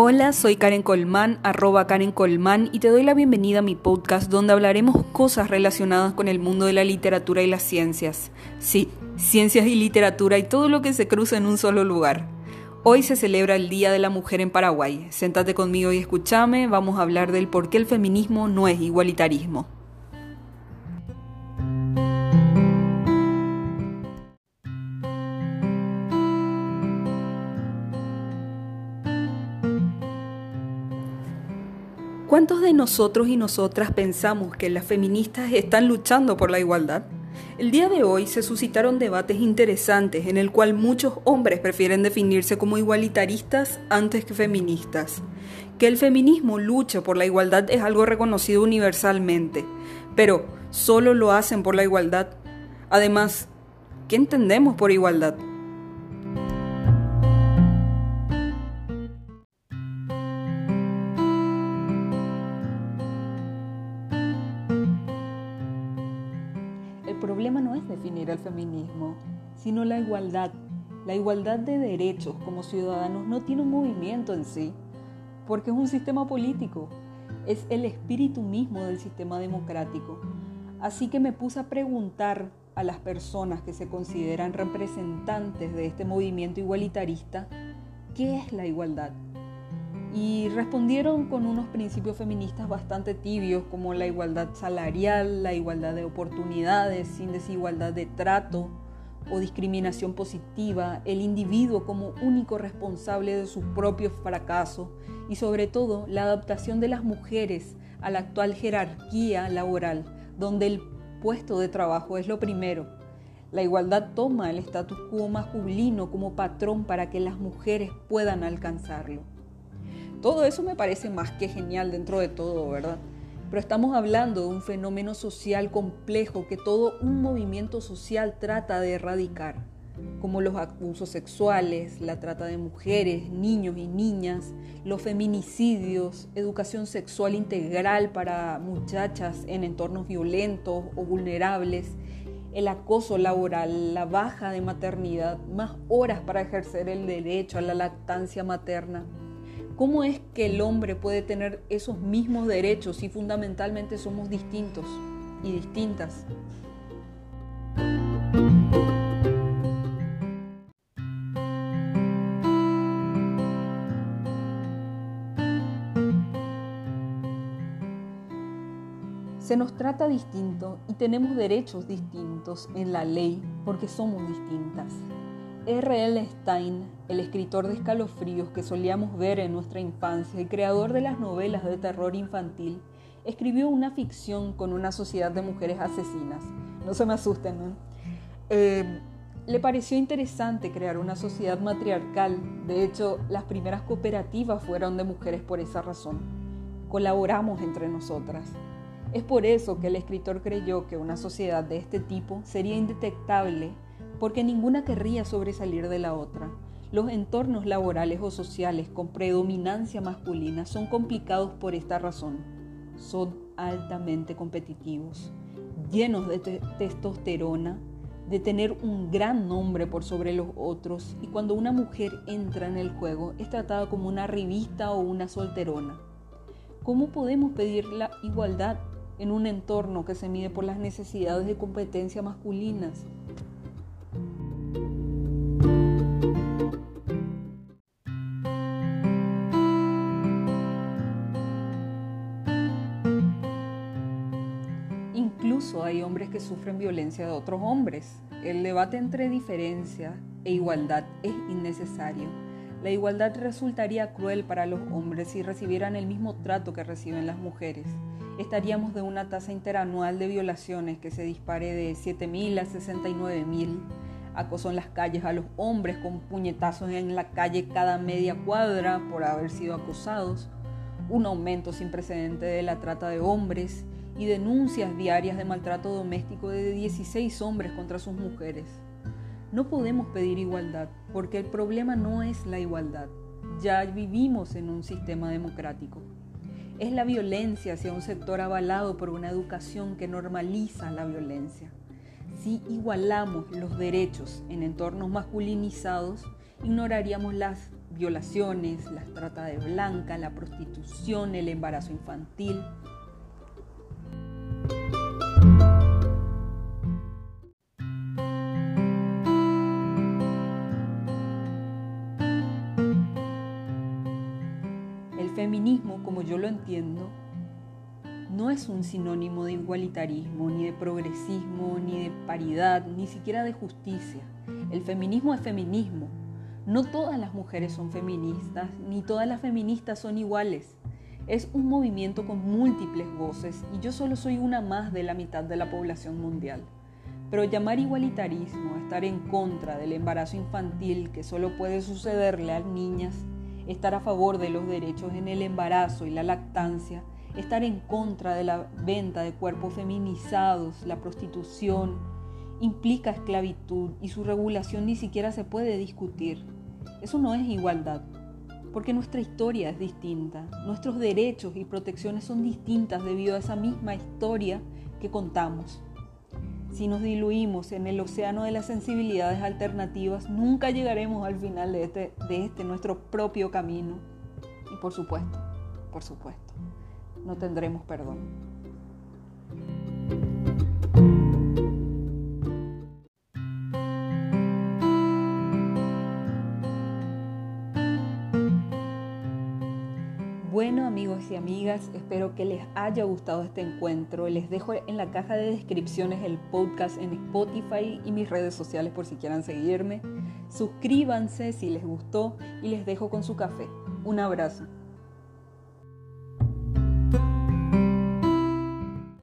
Hola, soy Karen Colmán, arroba Karen Colmán, y te doy la bienvenida a mi podcast donde hablaremos cosas relacionadas con el mundo de la literatura y las ciencias. Sí, ciencias y literatura y todo lo que se cruza en un solo lugar. Hoy se celebra el Día de la Mujer en Paraguay. Séntate conmigo y escúchame, vamos a hablar del por qué el feminismo no es igualitarismo. ¿Cuántos de nosotros y nosotras pensamos que las feministas están luchando por la igualdad? El día de hoy se suscitaron debates interesantes en el cual muchos hombres prefieren definirse como igualitaristas antes que feministas. Que el feminismo lucha por la igualdad es algo reconocido universalmente, pero solo lo hacen por la igualdad. Además, ¿qué entendemos por igualdad? Definir el feminismo, sino la igualdad. La igualdad de derechos como ciudadanos no tiene un movimiento en sí, porque es un sistema político, es el espíritu mismo del sistema democrático. Así que me puse a preguntar a las personas que se consideran representantes de este movimiento igualitarista, ¿qué es la igualdad? Y respondieron con unos principios feministas bastante tibios como la igualdad salarial, la igualdad de oportunidades sin desigualdad de trato o discriminación positiva, el individuo como único responsable de su propio fracaso y sobre todo la adaptación de las mujeres a la actual jerarquía laboral, donde el puesto de trabajo es lo primero. La igualdad toma el status quo masculino como patrón para que las mujeres puedan alcanzarlo. Todo eso me parece más que genial dentro de todo, ¿verdad? Pero estamos hablando de un fenómeno social complejo que todo un movimiento social trata de erradicar, como los abusos sexuales, la trata de mujeres, niños y niñas, los feminicidios, educación sexual integral para muchachas en entornos violentos o vulnerables, el acoso laboral, la baja de maternidad, más horas para ejercer el derecho a la lactancia materna ¿Cómo es que el hombre puede tener esos mismos derechos si fundamentalmente somos distintos y distintas? Se nos trata distinto y tenemos derechos distintos en la ley porque somos distintas. R.L. Stein, el escritor de escalofríos que solíamos ver en nuestra infancia y creador de las novelas de terror infantil, escribió una ficción con una sociedad de mujeres asesinas. No se me asusten. Eh, le pareció interesante crear una sociedad matriarcal. De hecho, las primeras cooperativas fueron de mujeres por esa razón. Colaboramos entre nosotras. Es por eso que el escritor creyó que una sociedad de este tipo sería indetectable porque ninguna querría sobresalir de la otra. Los entornos laborales o sociales con predominancia masculina son complicados por esta razón. Son altamente competitivos, llenos de testosterona, de tener un gran nombre por sobre los otros y cuando una mujer entra en el juego es tratada como una revista o una solterona. ¿Cómo podemos pedir la igualdad en un entorno que se mide por las necesidades de competencia masculinas? Incluso hay hombres que sufren violencia de otros hombres. El debate entre diferencia e igualdad es innecesario. La igualdad resultaría cruel para los hombres si recibieran el mismo trato que reciben las mujeres. Estaríamos de una tasa interanual de violaciones que se dispare de 7.000 a 69.000. Acoso en las calles a los hombres con puñetazos en la calle cada media cuadra por haber sido acosados. Un aumento sin precedente de la trata de hombres y denuncias diarias de maltrato doméstico de 16 hombres contra sus mujeres. No podemos pedir igualdad porque el problema no es la igualdad. Ya vivimos en un sistema democrático. Es la violencia hacia un sector avalado por una educación que normaliza la violencia. Si igualamos los derechos en entornos masculinizados, ignoraríamos las violaciones, la trata de blanca, la prostitución, el embarazo infantil. Como yo lo entiendo, no es un sinónimo de igualitarismo, ni de progresismo, ni de paridad, ni siquiera de justicia. El feminismo es feminismo. No todas las mujeres son feministas, ni todas las feministas son iguales. Es un movimiento con múltiples voces y yo solo soy una más de la mitad de la población mundial. Pero llamar igualitarismo a estar en contra del embarazo infantil que solo puede sucederle a niñas, estar a favor de los derechos en el embarazo y la lactancia, estar en contra de la venta de cuerpos feminizados, la prostitución, implica esclavitud y su regulación ni siquiera se puede discutir. Eso no es igualdad, porque nuestra historia es distinta, nuestros derechos y protecciones son distintas debido a esa misma historia que contamos. Si nos diluimos en el océano de las sensibilidades alternativas, nunca llegaremos al final de este, de este nuestro propio camino. Y por supuesto, por supuesto, no tendremos perdón. Bueno amigos y amigas, espero que les haya gustado este encuentro. Les dejo en la caja de descripciones el podcast en Spotify y mis redes sociales por si quieran seguirme. Suscríbanse si les gustó y les dejo con su café. Un abrazo.